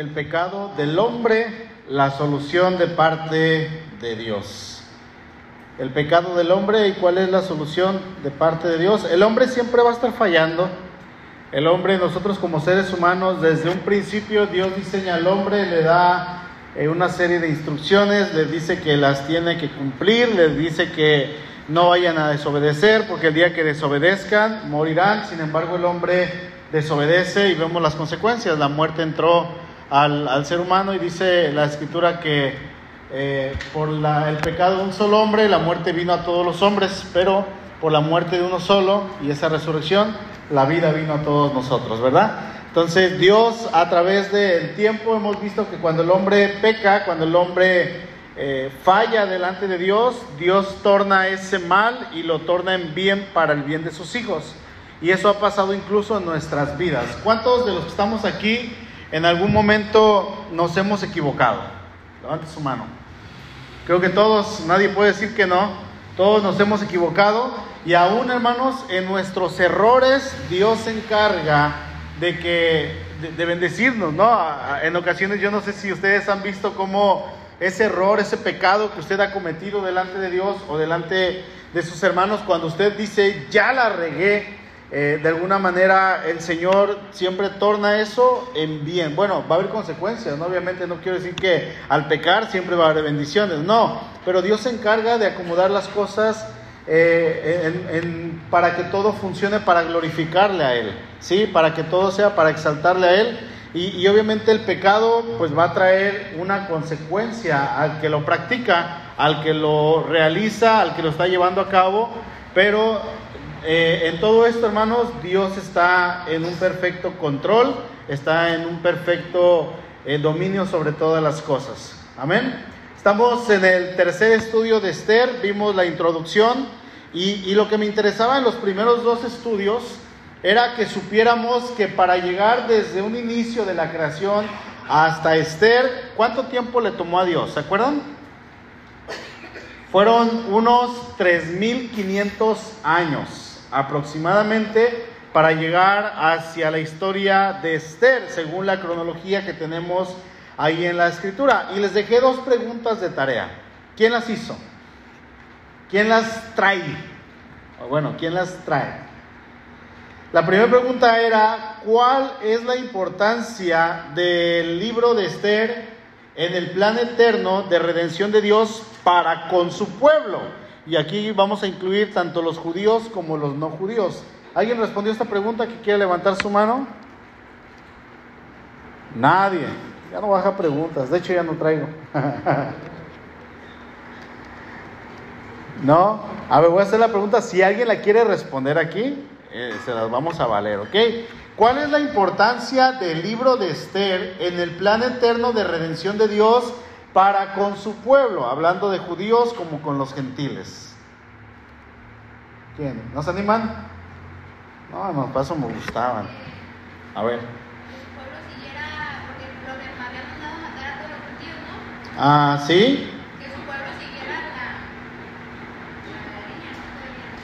el pecado del hombre, la solución de parte de Dios. El pecado del hombre y cuál es la solución de parte de Dios. El hombre siempre va a estar fallando. El hombre, nosotros como seres humanos, desde un principio Dios diseña al hombre, le da eh, una serie de instrucciones, le dice que las tiene que cumplir, les dice que no vayan a desobedecer, porque el día que desobedezcan morirán. Sin embargo, el hombre desobedece y vemos las consecuencias. La muerte entró al, ser humano y dice la escritura que eh, por el pecado de un solo hombre la muerte vino a todos los hombres, pero por la muerte de uno solo y esa resurrección la vida vino a todos nosotros, ¿verdad? Entonces Dios a través del tiempo hemos visto que cuando el hombre peca, cuando el hombre eh, falla delante de Dios, Dios torna ese mal y lo torna en bien para el bien de sus hijos. Y eso ha pasado incluso en nuestras vidas. ¿Cuántos de los que estamos aquí en algún momento nos hemos equivocado? Levante su mano. Creo que todos, nadie puede decir que no. Todos nos hemos equivocado y aún hermanos, en nuestros errores Dios se encarga de que de, bendecirnos, ¿no? En ocasiones yo no sé si ustedes han visto cómo ese error, ese pecado que usted ha cometido delante de Dios o delante de sus hermanos, cuando usted dice, ya la regué, eh, de alguna manera el Señor siempre torna eso en bien. Bueno, va a haber consecuencias, ¿no? Obviamente no quiero decir que al pecar siempre va a haber bendiciones, no, pero Dios se encarga de acomodar las cosas eh, para que todo funcione para glorificarle a Él, ¿sí? Para que todo sea para exaltarle a Él. Y, y obviamente el pecado pues va a traer una consecuencia al que lo practica, al que lo realiza, al que lo está llevando a cabo, pero eh, en todo esto, hermanos, Dios está en un perfecto control, está en un perfecto eh, dominio sobre todas las cosas. Amén. Estamos en el tercer estudio de Esther, vimos la introducción y, y lo que me interesaba en los primeros dos estudios era que supiéramos que para llegar desde un inicio de la creación hasta Esther, ¿cuánto tiempo le tomó a Dios? ¿Se acuerdan? Fueron unos 3.500 años aproximadamente para llegar hacia la historia de Esther, según la cronología que tenemos ahí en la escritura. Y les dejé dos preguntas de tarea. ¿Quién las hizo? ¿Quién las trae? bueno, ¿quién las trae? La primera pregunta era, ¿cuál es la importancia del libro de Esther en el plan eterno de redención de Dios para con su pueblo? Y aquí vamos a incluir tanto los judíos como los no judíos. ¿Alguien respondió esta pregunta que quiere levantar su mano? Nadie. Ya no baja preguntas. De hecho, ya no traigo. ¿No? A ver, voy a hacer la pregunta. Si alguien la quiere responder aquí, eh, se las vamos a valer, ¿ok? ¿Cuál es la importancia del libro de Esther en el plan eterno de redención de Dios para con su pueblo, hablando de judíos como con los gentiles. ¿Quién? ¿No se animan? No, no, paso me gustaban. A ver. Ah, ¿sí? Que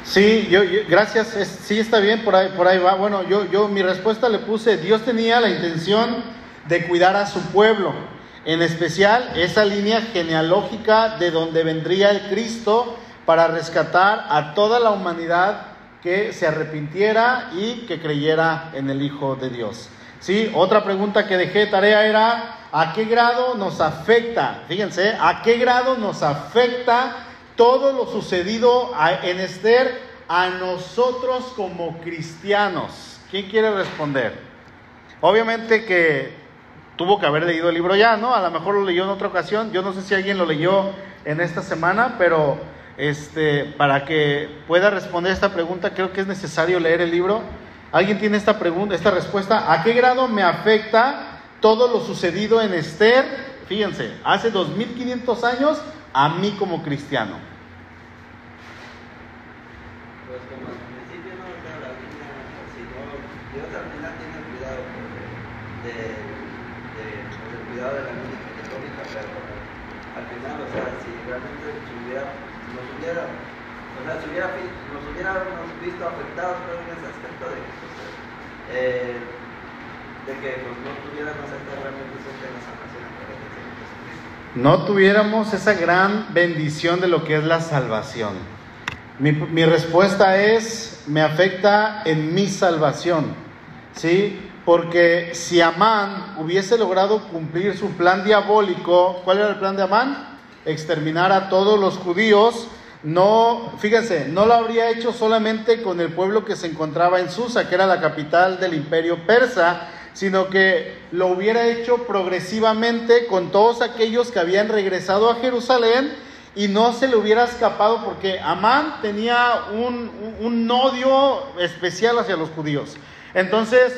Sí, yo, gracias, sí está bien, por ahí, por ahí va. Bueno, yo, yo mi respuesta le puse, Dios tenía la intención de cuidar a su pueblo en especial esa línea genealógica de donde vendría el Cristo para rescatar a toda la humanidad que se arrepintiera y que creyera en el Hijo de Dios. Sí, otra pregunta que dejé de tarea era, ¿a qué grado nos afecta? Fíjense, ¿a qué grado nos afecta todo lo sucedido en Esther a nosotros como cristianos? ¿Quién quiere responder? Obviamente que tuvo que haber leído el libro ya, ¿no? A lo mejor lo leyó en otra ocasión. Yo no sé si alguien lo leyó en esta semana, pero este, para que pueda responder esta pregunta, creo que es necesario leer el libro. ¿Alguien tiene esta pregunta, esta respuesta? ¿A qué grado me afecta todo lo sucedido en Esther? Fíjense, hace 2500 años a mí como cristiano. Pues como al principio no, la Dios al final tiene cuidado de no tuviéramos esa gran bendición de lo que es la salvación. Mi, mi, respuesta es, me afecta en mi salvación, ¿sí? Porque si Amán hubiese logrado cumplir su plan diabólico, ¿cuál era el plan de Amán? Exterminar a todos los judíos. No, fíjense, no lo habría hecho solamente con el pueblo que se encontraba en Susa, que era la capital del imperio persa, sino que lo hubiera hecho progresivamente con todos aquellos que habían regresado a Jerusalén y no se le hubiera escapado porque Amán tenía un, odio especial hacia los judíos. Entonces,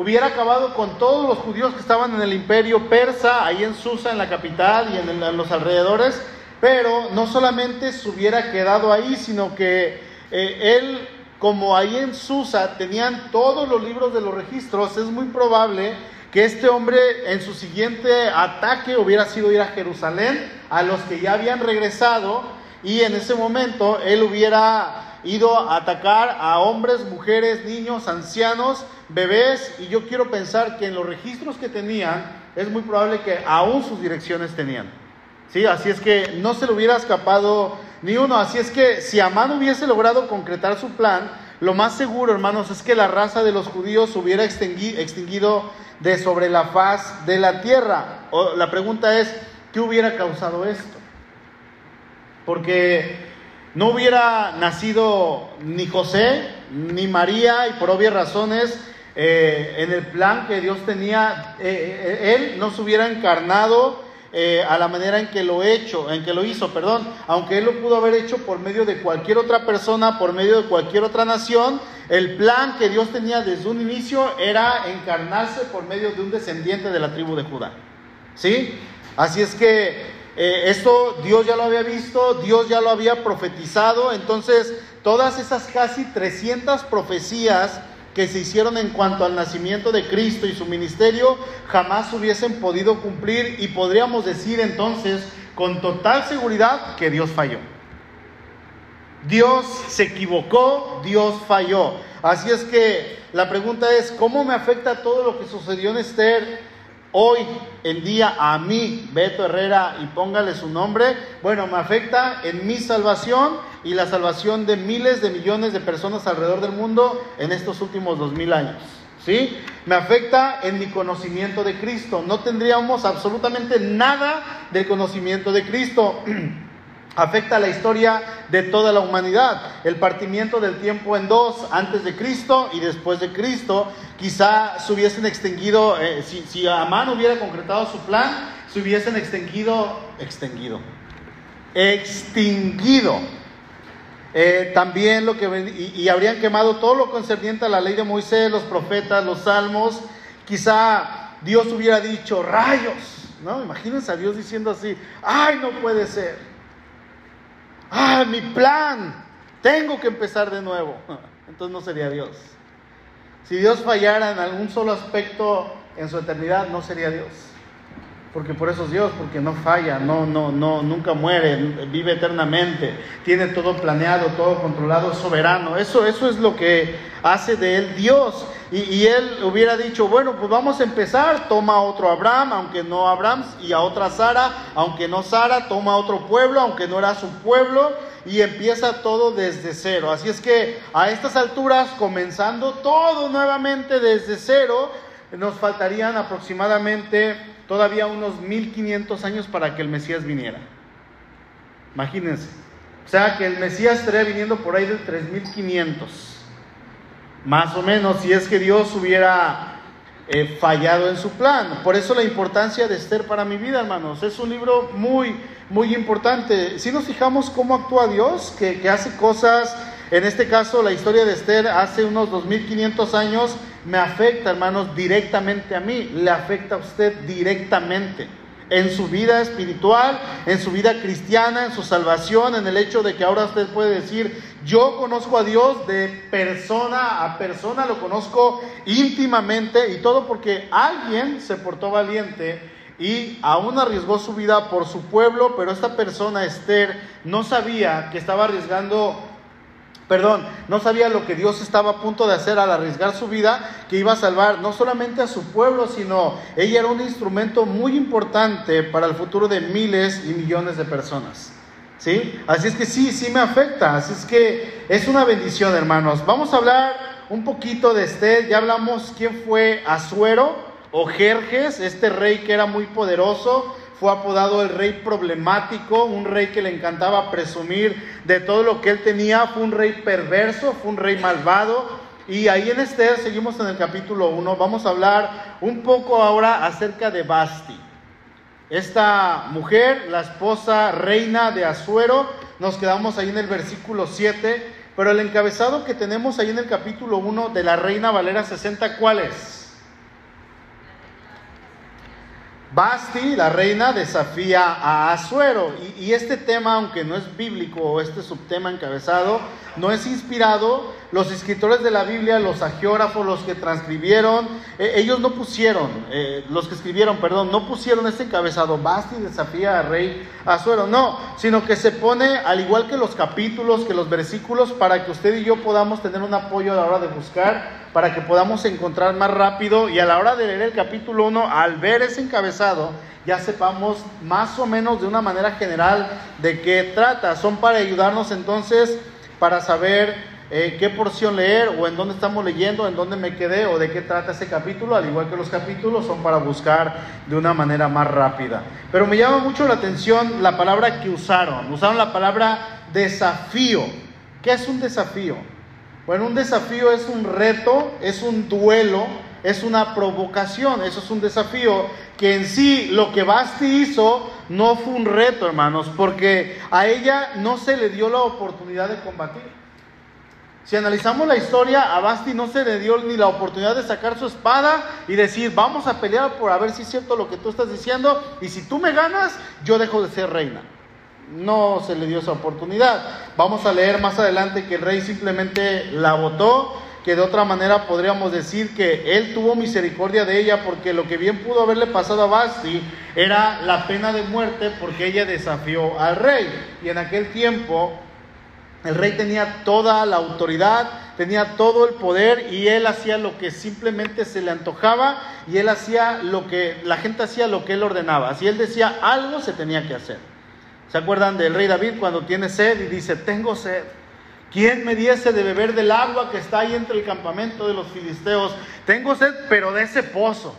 hubiera acabado con todos los judíos que estaban en el imperio persa, ahí en Susa, en la capital y en, los alrededores, pero no solamente se hubiera quedado ahí, sino que eh, él como ahí en Susa tenían todos los libros de los registros, es muy probable que este hombre en su siguiente ataque hubiera sido ir a Jerusalén, a los que ya habían regresado, y en ese momento él hubiera ido a atacar a hombres, mujeres, niños, ancianos, bebés, y yo quiero pensar que en los registros que tenían, es muy probable que aún sus direcciones tenían. ¿Sí? Así es que no se le hubiera escapado ni uno. Así es que si Amán hubiese logrado concretar su plan, lo más seguro, hermanos, es que la raza de los judíos hubiera extinguido de sobre la faz de la tierra. La pregunta es, ¿qué hubiera causado esto? Porque no hubiera nacido ni José ni María y por obvias razones eh, en el plan que Dios tenía, eh, eh, él no se hubiera encarnado a la manera en que lo hecho, en que lo hizo, perdón, aunque él lo pudo haber hecho por medio de cualquier otra persona, por medio de cualquier otra nación, el plan que Dios tenía desde un inicio era encarnarse por medio de un descendiente de la tribu de Judá. ¿Sí? Así es que eh, esto Dios ya lo había visto, Dios ya lo había profetizado, entonces todas esas casi 300 profecías que se hicieron en cuanto al nacimiento de Cristo y su ministerio jamás hubiesen podido cumplir y podríamos decir entonces con total seguridad que Dios falló. Dios se equivocó, Dios falló. Así es que la pregunta es, ¿cómo me afecta todo lo que sucedió en Esther hoy en día a mí, Beto Herrera, y póngale su nombre? Bueno, me afecta en mi salvación y la salvación de miles de millones de personas alrededor del mundo en estos últimos dos mil años. ¿Sí? Me afecta en mi conocimiento de Cristo. No tendríamos absolutamente nada del conocimiento de Cristo. afecta la historia de toda la humanidad. El partimiento del tiempo en dos, antes de Cristo y después de Cristo, quizá se hubiesen extinguido, eh, si, Amán hubiera concretado su plan, se hubiesen extinguido, extinguido, extinguido eh, también lo que y, habrían quemado todo lo concerniente a la ley de Moisés, los profetas, los salmos. Quizá Dios hubiera dicho rayos, ¿no? Imagínense a Dios diciendo así: ¡Ay, no puede ser! ¡Ay, mi plan! Tengo que empezar de nuevo. Entonces no sería Dios. Si Dios fallara en algún solo aspecto en su eternidad, no sería Dios porque por eso es Dios, porque no falla, no, no, no, nunca muere, vive eternamente, tiene todo planeado, todo controlado, soberano. Eso, eso es lo que hace de él Dios. Y, y, él hubiera dicho, bueno, pues vamos a empezar, toma otro Abraham, aunque no Abraham, y a otra Sara, aunque no Sara, toma otro pueblo, aunque no era su pueblo, y empieza todo desde cero. Así es que a estas alturas, comenzando todo nuevamente desde cero, nos faltarían aproximadamente todavía unos 1500 años para que el Mesías viniera. Imagínense. O sea que el Mesías estaría viniendo por ahí de 3500. Más o menos, si es que Dios hubiera eh, fallado en su plan. Por eso la importancia de Esther para mi vida, hermanos. Es un libro muy, muy importante. Si nos fijamos cómo actúa Dios, que, que hace cosas, en este caso la historia de Esther hace unos 2500 años, me afecta, hermanos, directamente a mí, le afecta a usted directamente en su vida espiritual, en su vida cristiana, en su salvación, en el hecho de que ahora usted puede decir, yo conozco a Dios de persona a persona, lo conozco íntimamente y todo porque alguien se portó valiente y aún arriesgó su vida por su pueblo, pero esta persona, Esther, no sabía que estaba arriesgando perdón, no sabía lo que Dios estaba a punto de hacer al arriesgar su vida, que iba a salvar no solamente a su pueblo, sino ella era un instrumento muy importante para el futuro de miles y millones de personas. ¿Sí? Así es que sí, sí me afecta, así es que es una bendición, hermanos. Vamos a hablar un poquito de este, ya hablamos quién fue Azuero o Jerjes, este rey que era muy poderoso, fue apodado el rey problemático, un rey que le encantaba presumir de todo lo que él tenía, fue un rey perverso, fue un rey malvado. Y ahí en Esther, seguimos en el capítulo 1, vamos a hablar un poco ahora acerca de Basti. Esta mujer, la esposa reina de Azuero, nos quedamos ahí en el versículo 7, pero el encabezado que tenemos ahí en el capítulo 1 de la reina Valera 60, ¿cuál es? Basti, la reina, desafía a Azuero. Y, este tema, aunque no es bíblico, o este subtema encabezado, no es inspirado. Los escritores de la Biblia, los agiógrafos, los que transcribieron, eh, ellos no pusieron, eh, los que escribieron, perdón, no pusieron este encabezado, Basti desafía al rey Azuero, no, sino que se pone, al igual que los capítulos, que los versículos, para que usted y yo podamos tener un apoyo a la hora de buscar, para que podamos encontrar más rápido y a la hora de leer el capítulo 1, al ver ese encabezado, ya sepamos más o menos de una manera general de qué trata. Son para ayudarnos entonces para saber eh, qué porción leer o en dónde estamos leyendo, en dónde me quedé o de qué trata ese capítulo, al igual que los capítulos son para buscar de una manera más rápida. Pero me llama mucho la atención la palabra que usaron. Usaron la palabra desafío. ¿Qué es un desafío? Bueno, un desafío es un reto, es un duelo, es una provocación, eso es un desafío que en sí lo que Basti hizo no fue un reto, hermanos, porque a ella no se le dio la oportunidad de combatir. Si analizamos la historia, a Basti no se le dio ni la oportunidad de sacar su espada y decir, vamos a pelear por a ver si es cierto lo que tú estás diciendo, y si tú me ganas, yo dejo de ser reina. No se le dio esa oportunidad. Vamos a leer más adelante que el rey simplemente la votó que de otra manera podríamos decir que él tuvo misericordia de ella porque lo que bien pudo haberle pasado a Basti era la pena de muerte porque ella desafió al rey. Y en aquel tiempo el rey tenía toda la autoridad, tenía todo el poder y él hacía lo que simplemente se le antojaba y él hacía lo que la gente hacía lo que él ordenaba. Si él decía algo se tenía que hacer. ¿Se acuerdan del rey David cuando tiene sed y dice, "Tengo sed"? ¿Quién me diese de beber del agua que está ahí entre el campamento de los filisteos? Tengo sed, pero de ese pozo.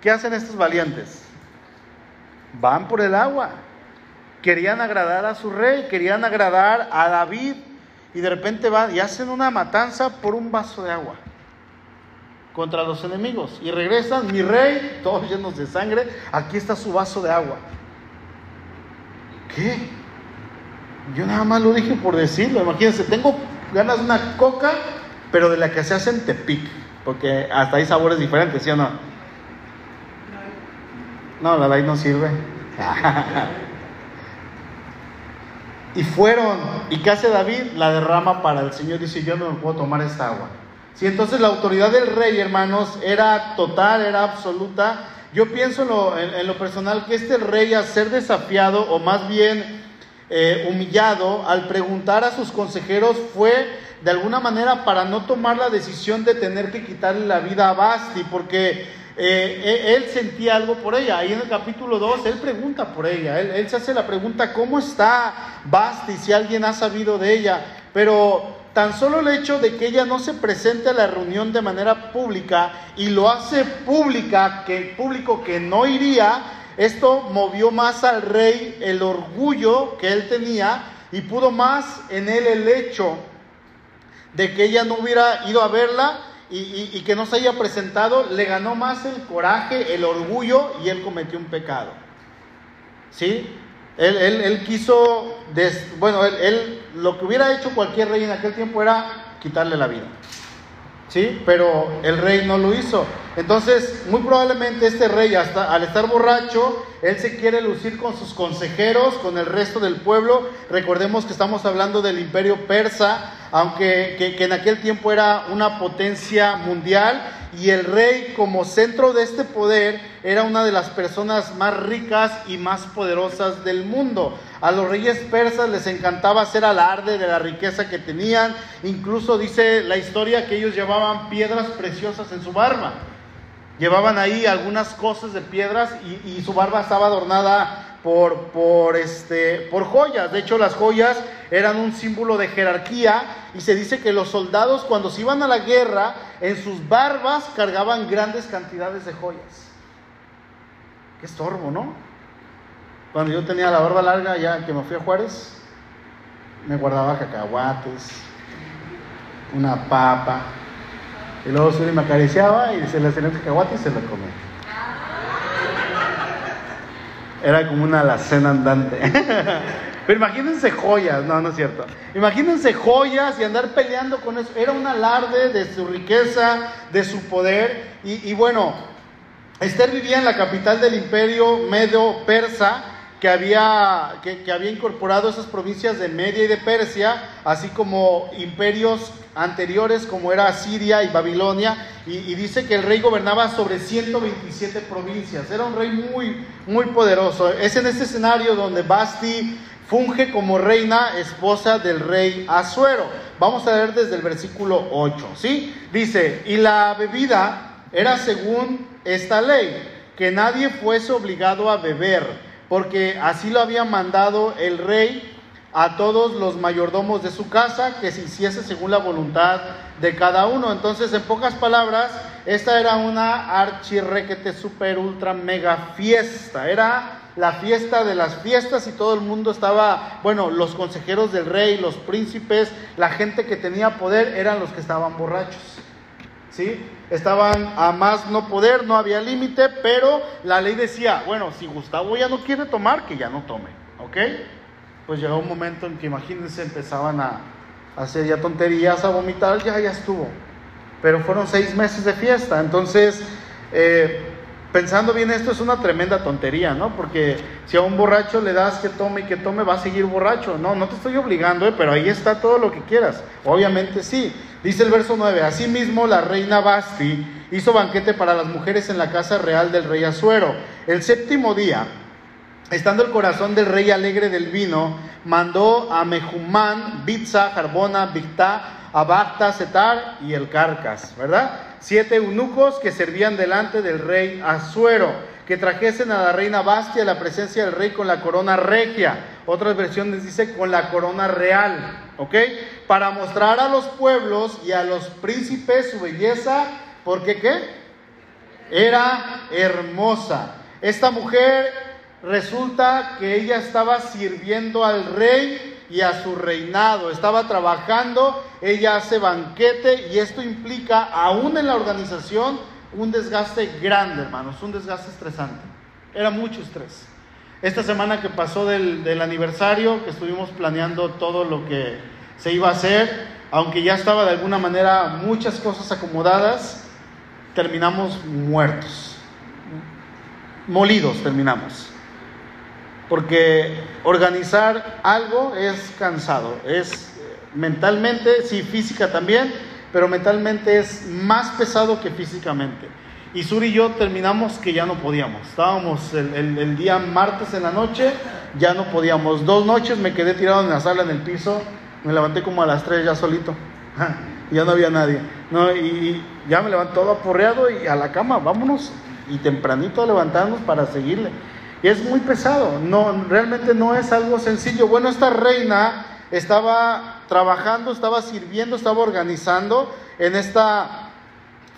¿Qué hacen estos valientes? Van por el agua. Querían agradar a su rey, querían agradar a David. Y de repente van y hacen una matanza por un vaso de agua contra los enemigos. Y regresan, mi rey, todos llenos de sangre, aquí está su vaso de agua. ¿Qué? Yo nada más lo dije por decirlo. Imagínense, tengo ganas de una coca, pero de la que se hace en Tepic. Porque hasta hay sabores diferentes, ¿sí o no? No, la ley no sirve. y fueron. ¿Y qué hace David? La derrama para el Señor. Dice, yo no me puedo tomar esta agua. Si entonces la autoridad del rey, hermanos, era total, era absoluta. Yo pienso en lo, en, lo personal que este rey a ser desafiado, o más bien eh, humillado al preguntar a sus consejeros fue de alguna manera para no tomar la decisión de tener que quitarle la vida a Basti, porque eh, él sentía algo por ella. Ahí en el capítulo 2, él pregunta por ella, él se hace la pregunta, ¿cómo está Basti? Si alguien ha sabido de ella. Pero tan solo el hecho de que ella no se presente a la reunión de manera pública y lo hace pública, que público que no iría, esto movió más al rey el orgullo que él tenía y pudo más en él el hecho de que ella no hubiera ido a verla y, y, y, que no se haya presentado, le ganó más el coraje, el orgullo y él cometió un pecado. ¿Sí? Él, él, él quiso, des, bueno, él, lo que hubiera hecho cualquier rey en aquel tiempo era quitarle la vida. ¿sí? Pero el rey no lo hizo. Entonces, muy probablemente este rey, hasta al estar borracho, él se quiere lucir con sus consejeros, con el resto del pueblo. Recordemos que estamos hablando del imperio persa. aunque que, que en aquel tiempo era una potencia mundial y el rey como centro de este poder era una de las personas más ricas y más poderosas del mundo. A los reyes persas les encantaba hacer alarde de la riqueza que tenían, incluso dice la historia que ellos llevaban piedras preciosas en su barba. Llevaban ahí algunas cosas de piedras y, su barba estaba adornada por, por, este, por joyas. De hecho, las joyas eran un símbolo de jerarquía y se dice que los soldados cuando se iban a la guerra, en sus barbas cargaban grandes cantidades de joyas. Qué estorbo, ¿no? Cuando yo tenía la barba larga, ya que me fui a Juárez, me guardaba cacahuates, una papa, y luego Suri me acariciaba y se le hacía el cacahuate y se lo comía. Era como una alacena andante. Pero imagínense joyas, no, no es cierto. Imagínense joyas y andar peleando con eso. Era un alarde de su riqueza, de su poder. Y, y bueno, Esther vivía en la capital del imperio medo-persa que había, que, había incorporado esas provincias de Media y de Persia, así como imperios anteriores como era Siria y Babilonia, y, dice que el rey gobernaba sobre 127 provincias, era un rey muy, muy poderoso. Es en este escenario donde Basti funge como reina, esposa del rey Asuero. Vamos a ver desde el versículo 8, ¿sí? Dice, y la bebida era según esta ley, que nadie fuese obligado a beber, porque así lo había mandado el rey a todos los mayordomos de su casa que se hiciese según la voluntad de cada uno. Entonces, en pocas palabras, esta era una archirrequete super ultra mega fiesta. Era la fiesta de las fiestas y todo el mundo estaba, bueno, los consejeros del rey, los príncipes, la gente que tenía poder eran los que estaban borrachos. Estaban a más no poder, no había límite, pero la ley decía, bueno, si Gustavo ya no quiere tomar, que ya no tome, ¿ok? pues llegó un momento en que imagínense empezaban a, hacer ya tonterías, a vomitar, ya, ya estuvo. Pero fueron seis meses de fiesta, entonces, eh, pensando bien esto es una tremenda tontería, ¿no? Porque si a un borracho le das que tome y que tome, va a seguir borracho. No, no te estoy obligando, ¿eh? pero ahí está todo lo que quieras. Obviamente sí. Dice el verso 9, asimismo la reina Basti hizo banquete para las mujeres en la casa real del rey Azuero. El séptimo día, Estando el corazón del rey alegre del vino, mandó a Mejumán, Bitza, Jarbona, Bictá, Abacta, Setar y el Carcas, ¿verdad? Siete eunucos que servían delante del rey Azuero, que trajesen a la reina Bastia a la presencia del rey con la corona regia. Otras versiones dice con la corona real, ¿ok? Para mostrar a los pueblos y a los príncipes su belleza, porque qué? Era hermosa. Esta mujer resulta que ella estaba sirviendo al rey y a su reinado, estaba trabajando, ella hace banquete y esto implica aún en la organización un desgaste grande, hermanos, un desgaste estresante. Era mucho estrés. Esta semana que pasó del, del aniversario, que estuvimos planeando todo lo que se iba a hacer, aunque ya estaba de alguna manera muchas cosas acomodadas, terminamos muertos, molidos terminamos porque organizar algo es cansado, es mentalmente, sí, física también, pero mentalmente es más pesado que físicamente. Y Sur y yo terminamos que ya no podíamos. Estábamos el, día martes en la noche, ya no podíamos. Dos noches me quedé tirado en la sala, en el piso, me levanté como a las tres ya solito. ya no había nadie. No, y, ya me levanté todo aporreado y a la cama, vámonos. Y tempranito levantarnos para seguirle. Y es muy pesado, no, realmente no es algo sencillo. Bueno, esta reina estaba trabajando, estaba sirviendo, estaba organizando en esta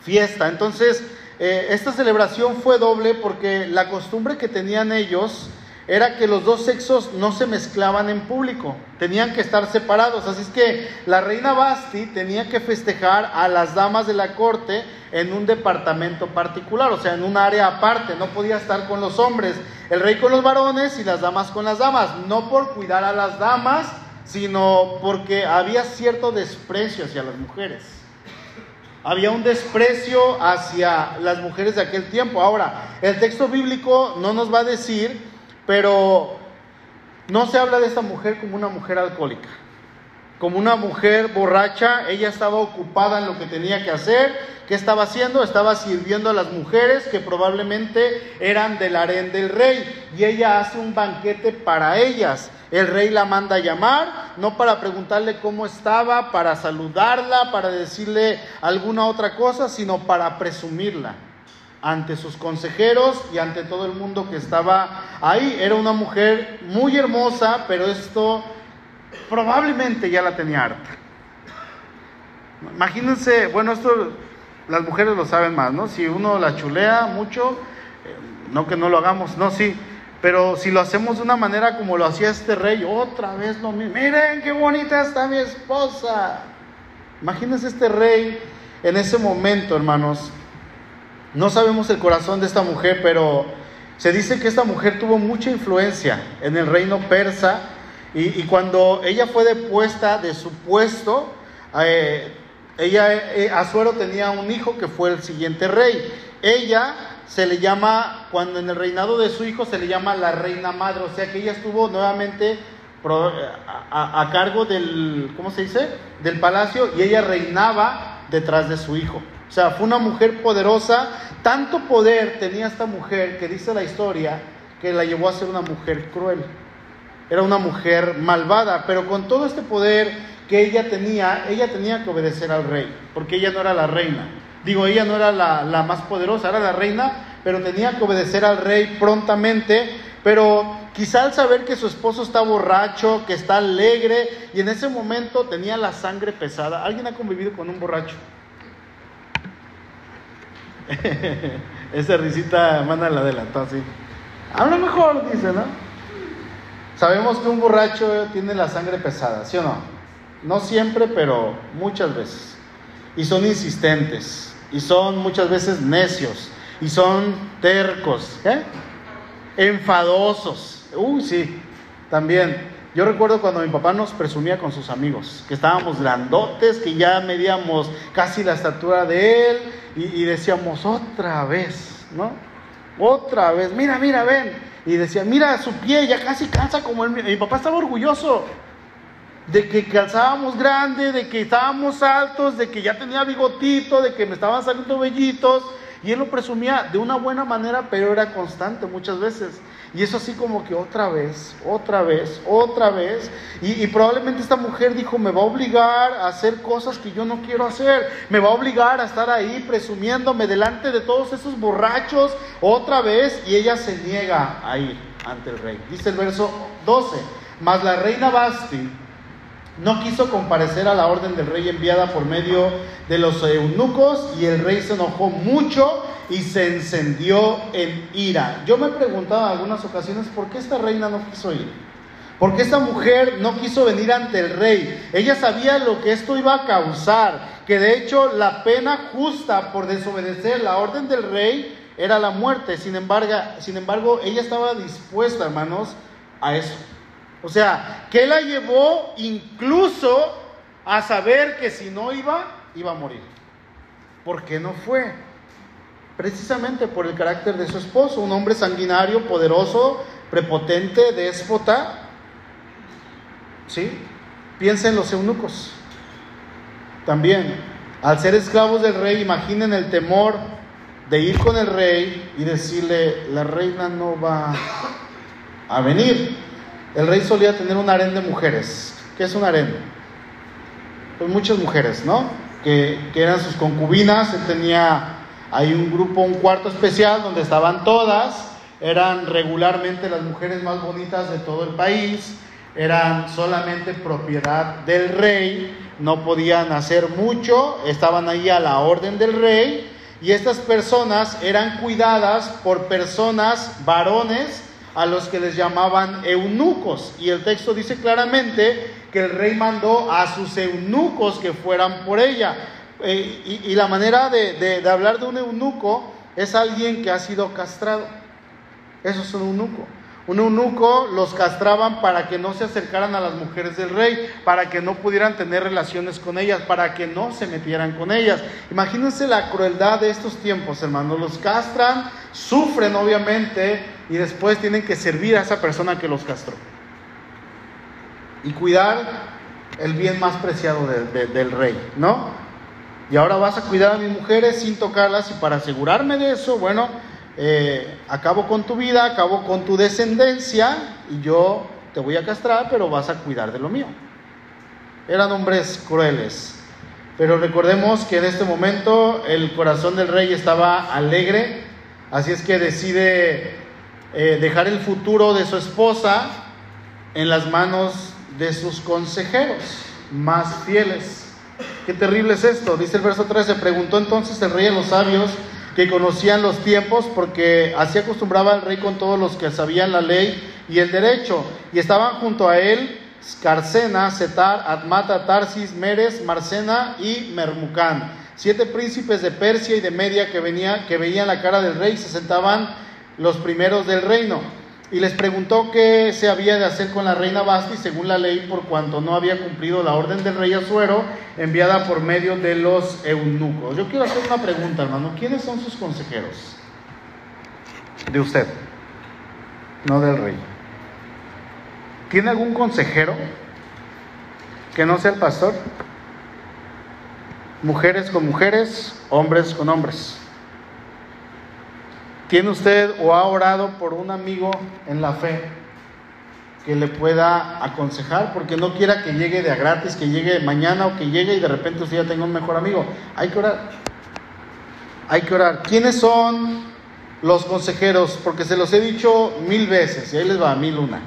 fiesta. Entonces, eh, esta celebración fue doble porque la costumbre que tenían ellos era que los dos sexos no se mezclaban en público, tenían que estar separados. Así es que la reina Basti tenía que festejar a las damas de la corte en un departamento particular, o sea, en un área aparte, no podía estar con los hombres, el rey con los varones y las damas con las damas, no por cuidar a las damas, sino porque había cierto desprecio hacia las mujeres. Había un desprecio hacia las mujeres de aquel tiempo. Ahora, el texto bíblico no nos va a decir pero no se habla de esta mujer como una mujer alcohólica. como una mujer borracha, ella estaba ocupada en lo que tenía que hacer. ¿Qué estaba haciendo? Estaba sirviendo a las mujeres que probablemente eran del harén del rey. Y ella hace un banquete para ellas. El rey la manda a llamar, no para preguntarle cómo estaba, para saludarla, para decirle alguna otra cosa, sino para presumirla ante sus consejeros y ante todo el mundo que estaba ahí. Era una mujer muy hermosa, pero esto probablemente ya la tenía harta. Imagínense, bueno, esto las mujeres lo saben más, ¿no? Si uno la chulea mucho, eh, no que no lo hagamos, no, sí, pero si lo hacemos de una manera como lo hacía este rey, otra vez lo mismo. Miren qué bonita está mi esposa. Imagínense este rey en ese momento, hermanos. No sabemos el corazón de esta mujer, pero se dice que esta mujer tuvo mucha influencia en el reino persa y, cuando ella fue depuesta de su puesto, eh, ella, eh, Azuero tenía un hijo que fue el siguiente rey. Ella se le llama, cuando en el reinado de su hijo se le llama la reina madre, o sea que ella estuvo nuevamente a, a, cargo del, ¿cómo se dice? Del palacio y ella reinaba detrás de su hijo. O sea, fue una mujer poderosa, tanto poder tenía esta mujer que dice la historia que la llevó a ser una mujer cruel era una mujer malvada, pero con todo este poder que ella tenía, ella tenía que obedecer al rey, porque ella no era la reina. Digo, ella no era la, más poderosa, era la reina, pero tenía que obedecer al rey prontamente, pero quizá al saber que su esposo está borracho, que está alegre, y en ese momento tenía la sangre pesada. ¿Alguien ha convivido con un borracho? Esa risita manda la adelantó así. A lo mejor, dice, ¿no? Sabemos que un borracho tiene la sangre pesada, ¿sí o no? No siempre, pero muchas veces. Y son insistentes, y son muchas veces necios, y son tercos, ¿eh? enfadosos. Uy, sí, también. Yo recuerdo cuando mi papá nos presumía con sus amigos, que estábamos grandotes, que ya medíamos casi la estatura de él, y, decíamos, otra vez, ¿no? Otra vez, mira, mira, ven, y decía, mira su pie, ya casi calza como él. Mi papá estaba orgulloso de que calzábamos grande, de que estábamos altos, de que ya tenía bigotito, de que me estaban saliendo vellitos. Y él lo presumía de una buena manera, pero era constante muchas veces. Y eso así como que otra vez, otra vez, otra vez. Y, probablemente esta mujer dijo, me va a obligar a hacer cosas que yo no quiero hacer. Me va a obligar a estar ahí presumiéndome delante de todos esos borrachos otra vez. Y ella se niega a ir ante el rey. Dice el verso 12. Mas la reina Basti no quiso comparecer a la orden del rey enviada por medio de los eunucos y el rey se enojó mucho y se encendió en ira. Yo me he preguntado en algunas ocasiones por qué esta reina no quiso ir. ¿Por qué esta mujer no quiso venir ante el rey? Ella sabía lo que esto iba a causar, que de hecho la pena justa por desobedecer la orden del rey era la muerte. Sin embargo, sin embargo ella estaba dispuesta, hermanos, a eso. O sea, que la llevó incluso a saber que si no iba, iba a morir. ¿Por qué no fue? Precisamente por el carácter de su esposo, un hombre sanguinario, poderoso, prepotente, déspota. ¿Sí? Piensa en los eunucos. También, al ser esclavos del rey, imaginen el temor de ir con el rey y decirle, la reina no va a venir. El rey solía tener un harén de mujeres. ¿Qué es un harén? Pues muchas mujeres, ¿no? Que, eran sus concubinas. Él tenía ahí un grupo, un cuarto especial donde estaban todas. Eran regularmente las mujeres más bonitas de todo el país. Eran solamente propiedad del rey. No podían hacer mucho. Estaban ahí a la orden del rey. Y estas personas eran cuidadas por personas, varones, a los que les llamaban eunucos. Y el texto dice claramente que el rey mandó a sus eunucos que fueran por ella. Eh, y, la manera de, de, hablar de un eunuco es alguien que ha sido castrado. Eso es un eunuco. Un eunuco los castraban para que no se acercaran a las mujeres del rey, para que no pudieran tener relaciones con ellas, para que no se metieran con ellas. Imagínense la crueldad de estos tiempos, hermanos. Los castran, sufren obviamente y después tienen que servir a esa persona que los castró. Y cuidar el bien más preciado del rey, ¿no? Y ahora vas a cuidar a mis mujeres sin tocarlas y para asegurarme de eso, bueno, eh, acabo con tu vida, acabo con tu descendencia y yo te voy a castrar, pero vas a cuidar de lo mío. Eran hombres crueles. Pero recordemos que en este momento el corazón del rey estaba alegre, así es que decide eh, dejar el futuro de su esposa en las manos de sus consejeros más fieles. Qué terrible es esto, dice el verso 13, preguntó entonces el rey a los sabios que conocían los tiempos, porque así acostumbraba el rey con todos los que sabían la ley y el derecho, y estaban junto a él Scarcena, Setar, Admata, Tarsis, Meres, Marcena y Mermucán. Siete príncipes de Persia y de Media que, venía, que veían la cara del rey se sentaban los primeros del reino. Y les preguntó qué se había de hacer con la reina Basti según la ley, por cuanto no había cumplido la orden del rey Azuero enviada por medio de los eunucos. Yo quiero hacer una pregunta, hermano. ¿Quiénes son sus consejeros? De usted, no del rey. ¿Tiene algún consejero que no sea el pastor? Mujeres con mujeres, hombres con hombres. ¿Tiene usted o ha orado por un amigo en la fe que le pueda aconsejar? Porque no quiera que llegue de a gratis, que llegue mañana o que llegue y de repente usted ya tenga un mejor amigo. Hay que orar. Hay que orar. ¿Quiénes son los consejeros? Porque se los he dicho mil veces y ahí les va, mil una.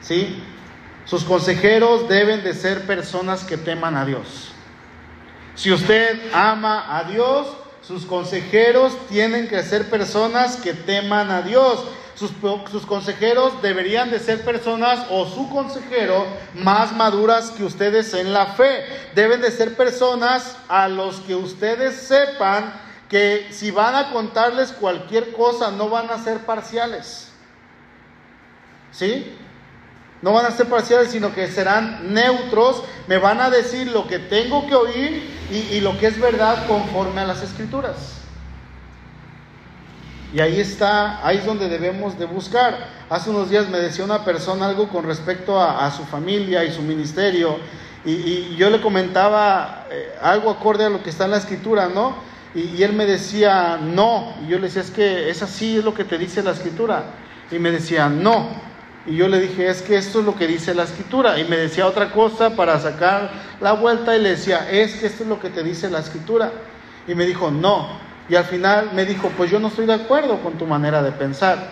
¿Sí? Sus consejeros deben de ser personas que teman a Dios. Si usted ama a Dios, sus consejeros tienen que ser personas que teman a Dios. Sus, consejeros deberían de ser personas o su consejero más maduras que ustedes en la fe. Deben de ser personas a los que ustedes sepan que si van a contarles cualquier cosa no van a ser parciales. ¿Sí? No van a ser parciales, sino que serán neutros. Me van a decir lo que tengo que oír y, lo que es verdad conforme a las escrituras. Y ahí está, ahí es donde debemos de buscar. Hace unos días me decía una persona algo con respecto a, su familia y su ministerio. Y, yo le comentaba eh, algo acorde a lo que está en la escritura, ¿no? Y, y él me decía, no. Y yo le decía, es que es así, es lo que te dice la escritura. Y me decía, no. Y yo le dije, es que esto es lo que dice la escritura. Y me decía otra cosa para sacar la vuelta y le decía, es que esto es lo que te dice la escritura. Y me dijo, no. Y al final me dijo, pues yo no estoy de acuerdo con tu manera de pensar.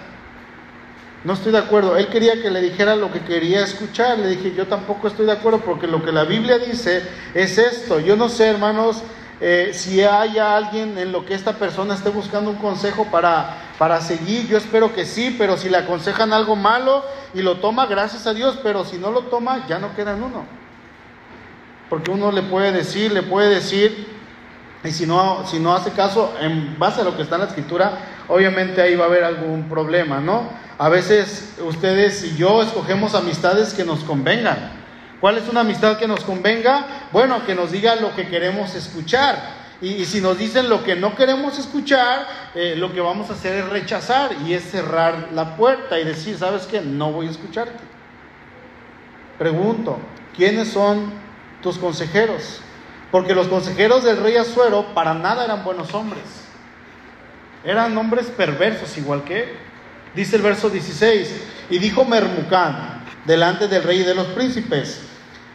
No estoy de acuerdo. Él quería que le dijera lo que quería escuchar. Le dije, yo tampoco estoy de acuerdo porque lo que la Biblia dice es esto. Yo no sé, hermanos, eh, si haya alguien en lo que esta persona esté buscando un consejo para, para seguir, yo espero que sí, pero si le aconsejan algo malo y lo toma, gracias a Dios, pero si no lo toma, ya no queda en uno. Porque uno le puede decir, le puede decir, y si no, si no hace caso en base a lo que está en la escritura, obviamente ahí va a haber algún problema, ¿no? A veces ustedes y yo escogemos amistades que nos convengan. ¿Cuál es una amistad que nos convenga? Bueno, que nos diga lo que queremos escuchar. Y, si nos dicen lo que no queremos escuchar, eh, lo que vamos a hacer es rechazar y es cerrar la puerta y decir, ¿sabes qué? No voy a escucharte. Pregunto, ¿quiénes son tus consejeros? Porque los consejeros del rey Azuero para nada eran buenos hombres. Eran hombres perversos igual que él. Dice el verso 16, y dijo Mermucán delante del rey y de los príncipes,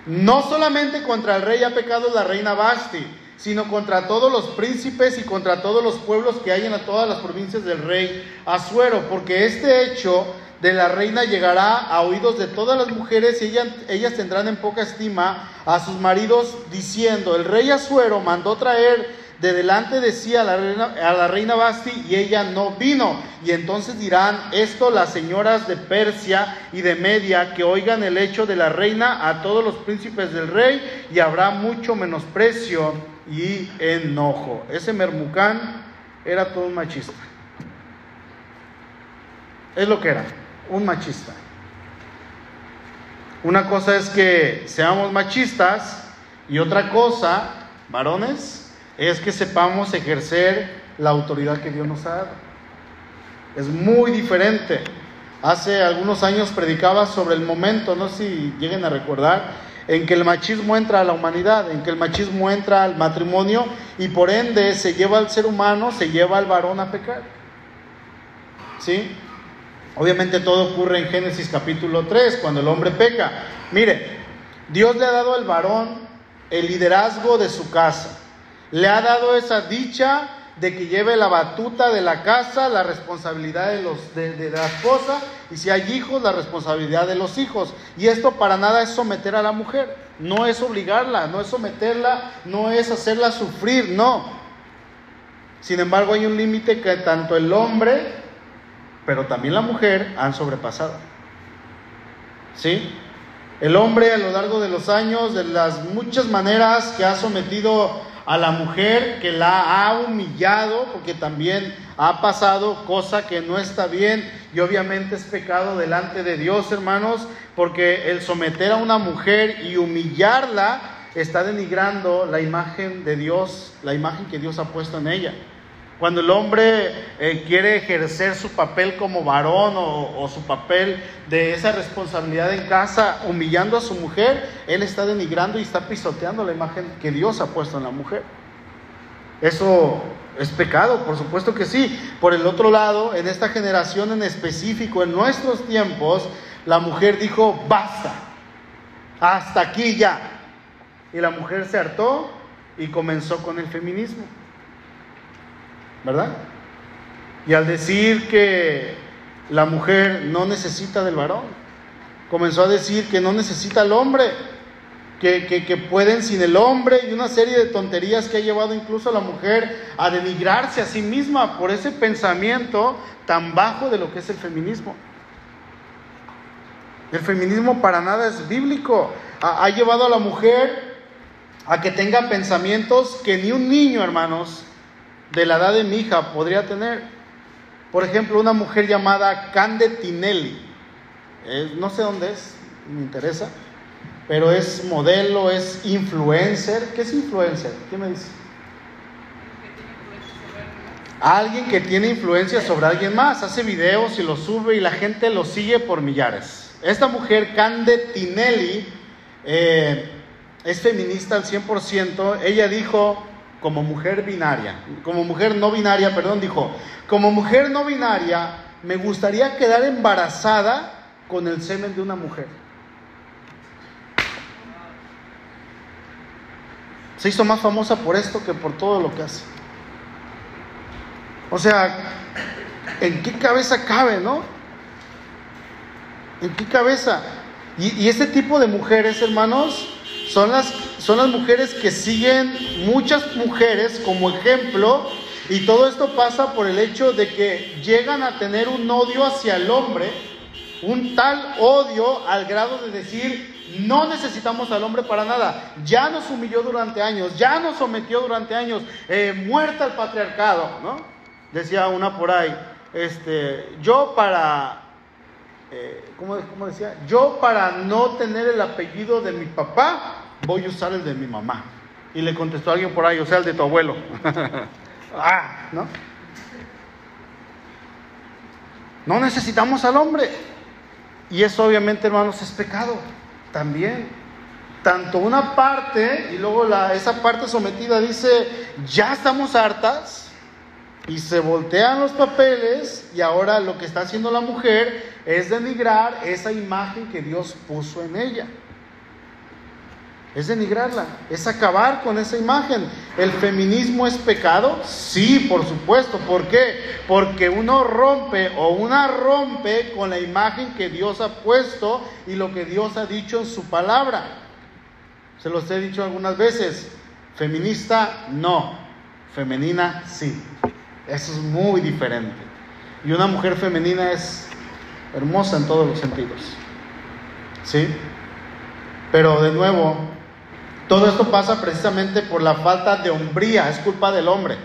no solamente contra el rey ha pecado la reina Basti, sino contra todos los príncipes y contra todos los pueblos que hay en todas las provincias del rey Asuero, porque este hecho de la reina llegará a oídos de todas las mujeres y ellas, ellas tendrán en poca estima a sus maridos diciendo, el rey Asuero mandó traer de delante de sí a la, reina, a la reina Basti y ella no vino. Y entonces dirán esto las señoras de Persia y de Media que oigan el hecho de la reina a todos los príncipes del rey y habrá mucho menosprecio y enojo. Ese Mermucán era todo un machista. Es lo que era, un machista. Una cosa es que seamos machistas y otra cosa, varones, es que sepamos ejercer la autoridad que Dios nos ha dado. Es muy diferente. Hace algunos años predicaba sobre el momento, no sé si lleguen a recordar, en que el machismo entra a la humanidad, en que el machismo entra al matrimonio y por ende se lleva al ser humano, se lleva al varón a pecar. ¿Sí? Obviamente todo ocurre en Génesis capítulo 3, cuando el hombre peca. Mire, Dios le ha dado al varón el liderazgo de su casa. Le ha dado esa dicha de que lleve la batuta de la casa, la responsabilidad de, los, de, la esposa, y si hay hijos, la responsabilidad de los hijos. Y esto para nada es someter a la mujer, no es obligarla, no es someterla, no es hacerla sufrir, no. Sin embargo, hay un límite que tanto el hombre, pero también la mujer han sobrepasado. ¿Sí? El hombre a lo largo de los años, de las muchas maneras que ha sometido a la mujer, que la ha humillado, porque también ha pasado cosa que no está bien y obviamente es pecado delante de Dios, hermanos, porque el someter a una mujer y humillarla está denigrando la imagen de Dios, la imagen que Dios ha puesto en ella. Cuando el hombre eh, quiere ejercer su papel como varón o, su papel de esa responsabilidad en casa, humillando a su mujer, él está denigrando y está pisoteando la imagen que Dios ha puesto en la mujer. Eso es pecado, por supuesto que sí. Por el otro lado, en esta generación en específico, en nuestros tiempos, la mujer dijo, basta, hasta aquí ya. Y la mujer se hartó y comenzó con el feminismo. ¿Verdad? Y al decir que la mujer no necesita del varón, comenzó a decir que no necesita al hombre, que, que, pueden sin el hombre y una serie de tonterías que ha llevado incluso a la mujer a denigrarse a sí misma por ese pensamiento tan bajo de lo que es el feminismo. El feminismo para nada es bíblico. Ha, ha llevado a la mujer a que tenga pensamientos que ni un niño, hermanos, de la edad de mi hija podría tener. Por ejemplo, una mujer llamada Cande Tinelli. no sé dónde es, me interesa. Pero es modelo, es influencer. ¿Qué es influencer? ¿Qué me dice? Alguien que tiene influencia sobre alguien más, hace videos y los sube y la gente lo sigue por millares. Esta mujer, Cande Tinelli, eh, es feminista al 100%. Ella dijo, como mujer binaria, como mujer no binaria, perdón, dijo, como mujer no binaria, me gustaría quedar embarazada con el semen de una mujer. Se hizo más famosa por esto que por todo lo que hace. O sea, ¿en qué cabeza cabe, no? ¿En qué cabeza? Y, ese tipo de mujeres, hermanos, son las, son las mujeres que siguen muchas mujeres como ejemplo y todo esto pasa por el hecho de que llegan a tener un odio hacia el hombre, un tal odio al grado de decir, no necesitamos al hombre para nada, ya nos humilló durante años, ya nos sometió durante años, eh, muerta el patriarcado, ¿no? Decía una por ahí, este, yo para, eh, ¿cómo, ¿cómo decía? Yo para no tener el apellido de mi papá, voy a usar el de mi mamá. Y le contestó alguien por ahí, o sea, el de tu abuelo. ah, ¿no? No necesitamos al hombre. Y eso obviamente, hermanos, es pecado también. Tanto una parte y luego la, esa parte sometida dice, ya estamos hartas. Y se voltean los papeles y ahora lo que está haciendo la mujer es denigrar esa imagen que Dios puso en ella es denigrarla, es acabar con esa imagen. ¿El feminismo es pecado? Sí, por supuesto. ¿Por qué? Porque uno rompe o una rompe con la imagen que Dios ha puesto y lo que Dios ha dicho en su palabra. Se los he dicho algunas veces. Feminista, no. Femenina, sí. Eso es muy diferente. Y una mujer femenina es hermosa en todos los sentidos. ¿Sí? Pero de nuevo, todo esto pasa precisamente por la falta de hombría, es culpa del hombre.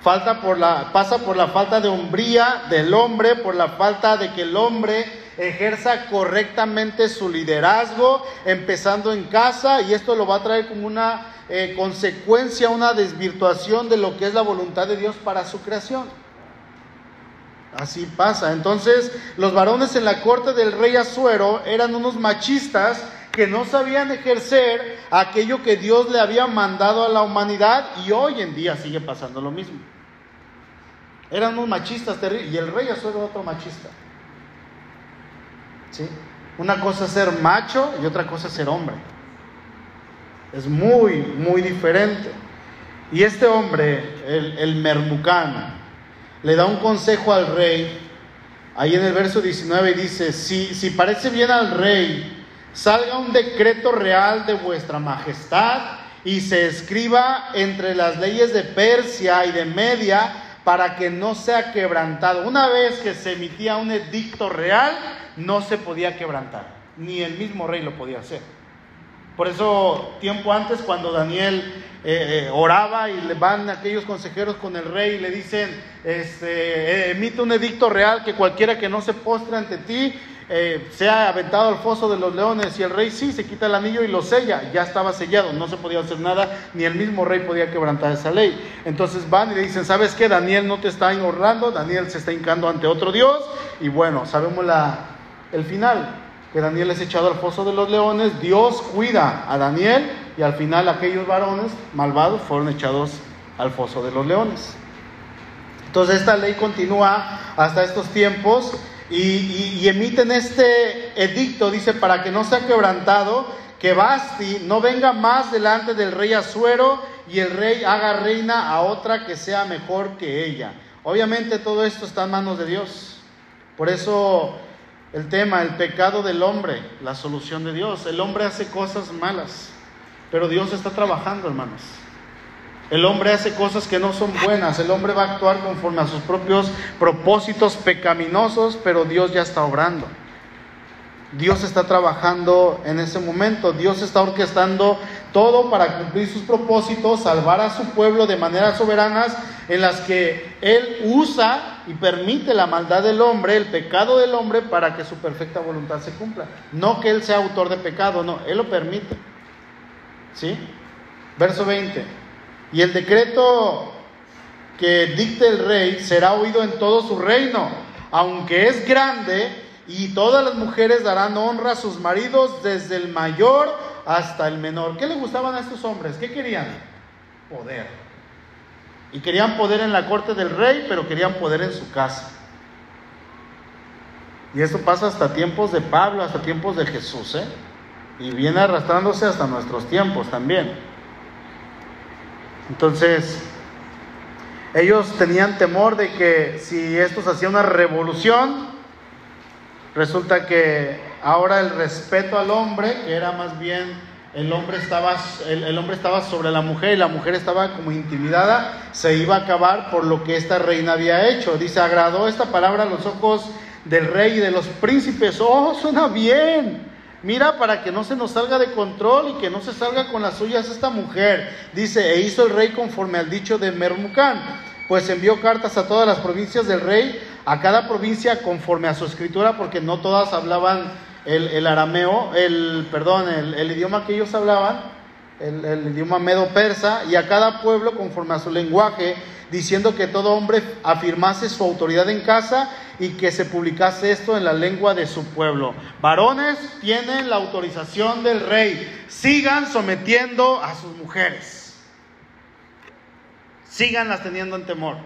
Falta por la, pasa por la falta de hombría del hombre, por la falta de que el hombre ejerza correctamente su liderazgo, empezando en casa, y esto lo va a traer como una eh, consecuencia, una desvirtuación de lo que es la voluntad de Dios para su creación. Así pasa. Entonces, los varones en la corte del rey Azuero eran unos machistas que no sabían ejercer aquello que Dios le había mandado a la humanidad y hoy en día sigue pasando lo mismo. Eran unos machistas terribles y el rey Azuero otro machista. ¿Sí? Una cosa es ser macho y otra cosa es ser hombre. Es muy, muy diferente. Y este hombre, el, el le da un consejo al rey. Ahí en el verso 19 dice, si, si parece bien al rey, salga un decreto real de vuestra majestad y se escriba entre las leyes de Persia y de Media para que no sea quebrantado. Una vez que se emitía un edicto real, no se podía quebrantar, ni el mismo rey lo podía hacer. Por eso, tiempo antes, cuando Daniel eh, eh, oraba y le van aquellos consejeros con el rey y le dicen, este, eh, emite un edicto real que cualquiera que no se postre ante ti sea aventado al foso de los leones. Y el rey sí, se quita el anillo y lo sella. Ya estaba sellado, no se podía hacer nada, ni el mismo rey podía quebrantar esa ley. Entonces van y le dicen, ¿sabes qué? Daniel no te está honrando, Daniel se está hincando ante otro Dios. Y bueno, sabemos la, el final que Daniel es echado al foso de los leones, Dios cuida a Daniel y al final aquellos varones malvados fueron echados al foso de los leones. Entonces esta ley continúa hasta estos tiempos y, emiten este edicto, dice, para que no sea quebrantado, que Basti no venga más delante del rey Azuero y el rey haga reina a otra que sea mejor que ella. Obviamente todo esto está en manos de Dios. Por eso el tema, el pecado del hombre, la solución de Dios. El hombre hace cosas malas, pero Dios está trabajando, hermanos. El hombre hace cosas que no son buenas, el hombre va a actuar conforme a sus propios propósitos pecaminosos, pero Dios ya está obrando. Dios está trabajando en ese momento, Dios está orquestando todo para cumplir sus propósitos, salvar a su pueblo de maneras soberanas en las que Él usa y permite la maldad del hombre, el pecado del hombre, para que su perfecta voluntad se cumpla. No que Él sea autor de pecado, no, Él lo permite. ¿Sí? Verso 20. Y el decreto que dicte el rey será oído en todo su reino, aunque es grande, y todas las mujeres darán honra a sus maridos desde el mayor hasta el menor. ¿Qué le gustaban a estos hombres? ¿Qué querían? Poder. Y querían poder en la corte del rey, pero querían poder en su casa. Y esto pasa hasta tiempos de Pablo, hasta tiempos de Jesús, ¿eh? Y viene arrastrándose hasta nuestros tiempos también. Entonces, ellos tenían temor de que si esto se hacía una revolución, Resulta que ahora el respeto al hombre, que era más bien el hombre estaba, el, hombre estaba sobre la mujer y la mujer estaba como intimidada, se iba a acabar por lo que esta reina había hecho. Dice, agradó esta palabra a los ojos del rey y de los príncipes. Oh, suena bien. Mira, para que no se nos salga de control y que no se salga con las suyas esta mujer. Dice, e hizo el rey conforme al dicho de Mermucán, pues envió cartas a todas las provincias del rey a cada provincia conforme a su escritura, porque no todas hablaban el, arameo, el, perdón, el, idioma que ellos hablaban, el, idioma medo-persa, y a cada pueblo conforme a su lenguaje, diciendo que todo hombre afirmase su autoridad en casa y que se publicase esto en la lengua de su pueblo. Varones tienen la autorización del rey, sigan sometiendo a sus mujeres, síganlas teniendo en temor.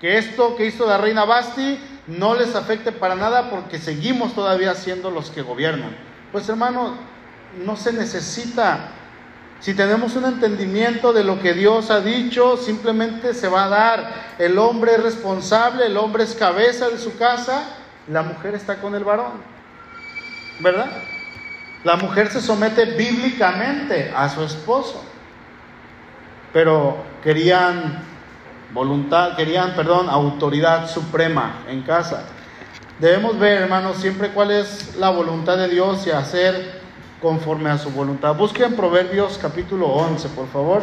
Que esto que hizo la reina Basti no les afecte para nada porque seguimos todavía siendo los que gobiernan. Pues hermano, no se necesita. Si tenemos un entendimiento de lo que Dios ha dicho, simplemente se va a dar. El hombre es responsable, el hombre es cabeza de su casa, la mujer está con el varón. ¿Verdad? La mujer se somete bíblicamente a su esposo. Pero querían voluntad, querían, perdón, autoridad suprema en casa. Debemos ver, hermanos, siempre cuál es la voluntad de Dios y hacer conforme a su voluntad. Busquen Proverbios capítulo 11, por favor.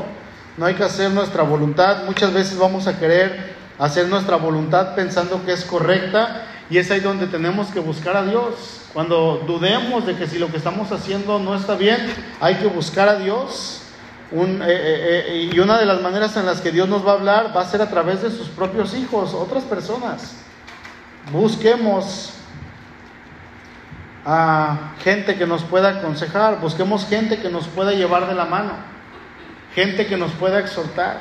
No hay que hacer nuestra voluntad. Muchas veces vamos a querer hacer nuestra voluntad pensando que es correcta y es ahí donde tenemos que buscar a Dios. Cuando dudemos de que si lo que estamos haciendo no está bien, hay que buscar a Dios eh, eh, eh, y una de las maneras en las que Dios nos va a hablar va a ser a través de sus propios hijos, otras personas. Busquemos a gente que nos pueda aconsejar, busquemos gente que nos pueda llevar de la mano, gente que nos pueda exhortar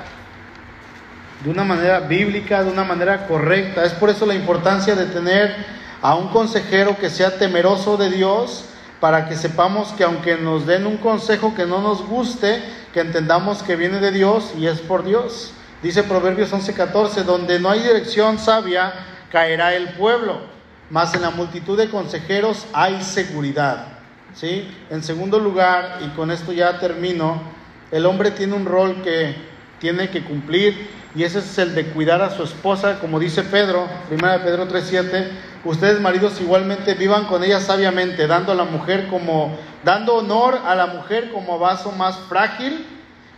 de una manera bíblica, de una manera correcta. Es por eso la importancia de tener a un consejero que sea temeroso de Dios, para que sepamos que aunque nos den un consejo que no nos guste, que entendamos que viene de Dios y es por Dios. Dice Proverbios 11:14, donde no hay dirección sabia, caerá el pueblo, mas en la multitud de consejeros hay seguridad. ¿Sí? En segundo lugar, y con esto ya termino, el hombre tiene un rol que tiene que cumplir y ese es el de cuidar a su esposa, como dice Pedro, 1 Pedro 3:7, ustedes maridos igualmente vivan con ella sabiamente, dando a la mujer como dando honor a la mujer como vaso más frágil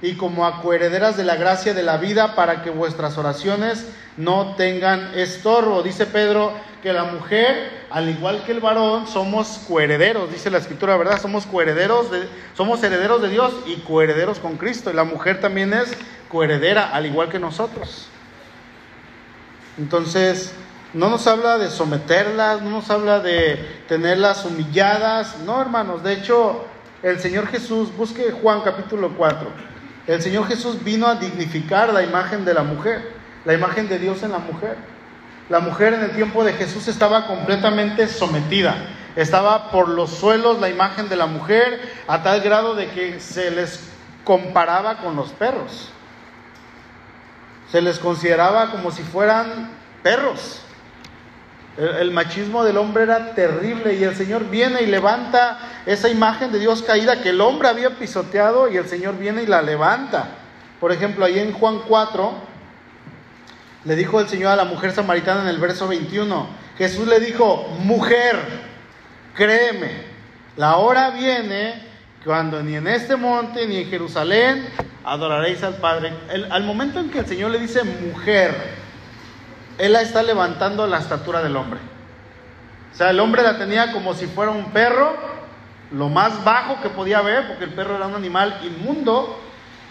y como a coherederas de la gracia de la vida para que vuestras oraciones no tengan estorbo. Dice Pedro que la mujer, al igual que el varón, somos coherederos, dice la escritura, ¿verdad? Somos coherederos de, somos herederos de Dios y coherederos con Cristo. Y la mujer también es coheredera, al igual que nosotros. Entonces, no nos habla de someterlas, no nos habla de tenerlas humilladas, no hermanos, de hecho el Señor Jesús, busque Juan capítulo 4, el Señor Jesús vino a dignificar la imagen de la mujer, la imagen de Dios en la mujer. La mujer en el tiempo de Jesús estaba completamente sometida, estaba por los suelos la imagen de la mujer a tal grado de que se les comparaba con los perros se les consideraba como si fueran perros. El, machismo del hombre era terrible y el Señor viene y levanta esa imagen de Dios caída que el hombre había pisoteado y el Señor viene y la levanta. Por ejemplo, ahí en Juan 4 le dijo el Señor a la mujer samaritana en el verso 21, Jesús le dijo, mujer, créeme, la hora viene cuando ni en este monte ni en Jerusalén adoraréis al Padre. al momento en que el Señor le dice mujer, Él la está levantando la estatura del hombre. O sea, el hombre la tenía como si fuera un perro, lo más bajo que podía ver, porque el perro era un animal inmundo.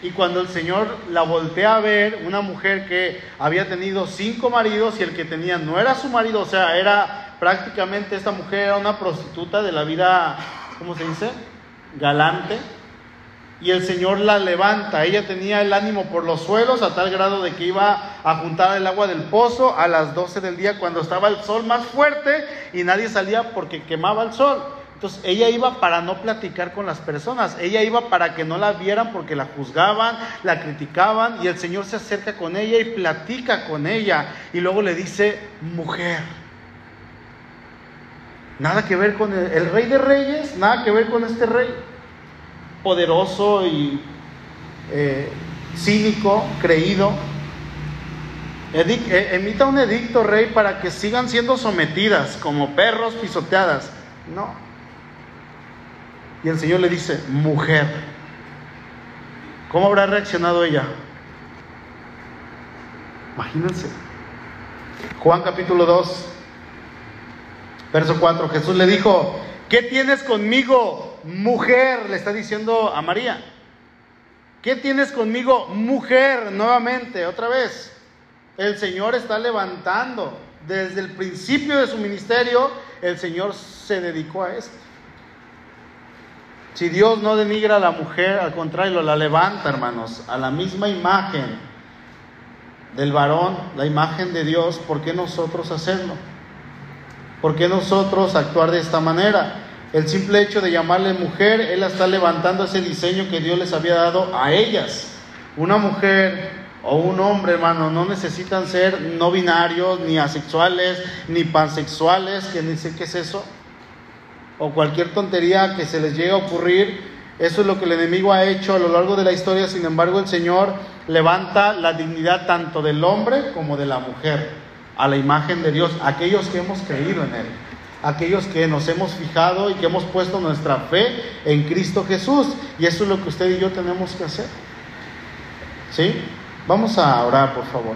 Y cuando el Señor la voltea a ver, una mujer que había tenido cinco maridos y el que tenía no era su marido, o sea, era prácticamente esta mujer era una prostituta de la vida, ¿cómo se dice? Galante y el Señor la levanta. Ella tenía el ánimo por los suelos a tal grado de que iba a juntar el agua del pozo a las 12 del día cuando estaba el sol más fuerte y nadie salía porque quemaba el sol. Entonces ella iba para no platicar con las personas, ella iba para que no la vieran porque la juzgaban, la criticaban y el Señor se acerca con ella y platica con ella y luego le dice, mujer. Nada que ver con el, el rey de reyes, nada que ver con este rey poderoso y eh, cínico, creído. Eh, emita un edicto, rey, para que sigan siendo sometidas como perros pisoteadas. No. Y el Señor le dice, mujer. ¿Cómo habrá reaccionado ella? Imagínense. Juan capítulo 2, verso 4. Jesús le dijo, ¿qué tienes conmigo? Mujer, le está diciendo a María. ¿Qué tienes conmigo, mujer? Nuevamente, otra vez. El Señor está levantando. Desde el principio de su ministerio, el Señor se dedicó a esto. Si Dios no denigra a la mujer, al contrario, la levanta, hermanos, a la misma imagen del varón, la imagen de Dios, ¿por qué nosotros hacerlo? ¿Por qué nosotros actuar de esta manera? El simple hecho de llamarle mujer, Él está levantando ese diseño que Dios les había dado a ellas. Una mujer o un hombre, hermano, no necesitan ser no binarios, ni asexuales, ni pansexuales, que sé qué es eso, o cualquier tontería que se les llegue a ocurrir. Eso es lo que el enemigo ha hecho a lo largo de la historia. Sin embargo, el Señor levanta la dignidad tanto del hombre como de la mujer a la imagen de Dios, aquellos que hemos creído en Él aquellos que nos hemos fijado y que hemos puesto nuestra fe en Cristo Jesús. Y eso es lo que usted y yo tenemos que hacer. ¿Sí? Vamos a orar, por favor.